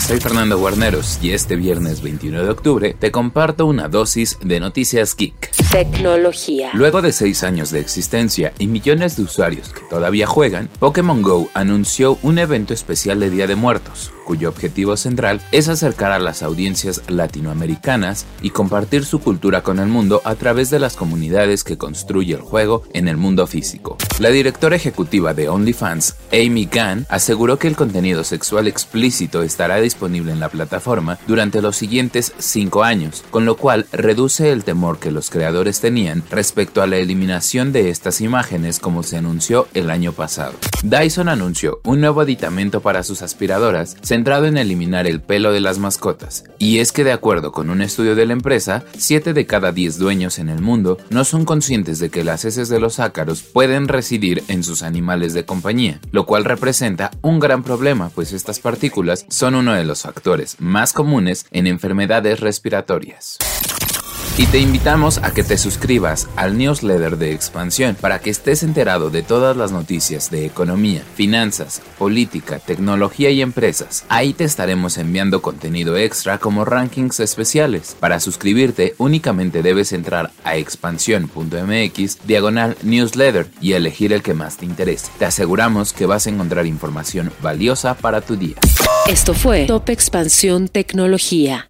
Soy Fernando Guarneros y este viernes 21 de octubre te comparto una dosis de noticias geek. Tecnología. Luego de seis años de existencia y millones de usuarios que todavía juegan, Pokémon Go anunció un evento especial de Día de Muertos, cuyo objetivo central es acercar a las audiencias latinoamericanas y compartir su cultura con el mundo a través de las comunidades que construye el juego en el mundo físico. La directora ejecutiva de OnlyFans, Amy Gunn, aseguró que el contenido sexual explícito estará disponible en la plataforma durante los siguientes cinco años, con lo cual reduce el temor que los creadores tenían respecto a la eliminación de estas imágenes como se anunció el año pasado. Dyson anunció un nuevo aditamento para sus aspiradoras centrado en eliminar el pelo de las mascotas, y es que de acuerdo con un estudio de la empresa, 7 de cada 10 dueños en el mundo no son conscientes de que las heces de los ácaros pueden residir en sus animales de compañía, lo cual representa un gran problema pues estas partículas son uno de los factores más comunes en enfermedades respiratorias. Y te invitamos a que te suscribas al newsletter de Expansión para que estés enterado de todas las noticias de economía, finanzas, política, tecnología y empresas. Ahí te estaremos enviando contenido extra como rankings especiales. Para suscribirte únicamente debes entrar a expansión.mx diagonal newsletter y elegir el que más te interese. Te aseguramos que vas a encontrar información valiosa para tu día. Esto fue Top Expansión Tecnología.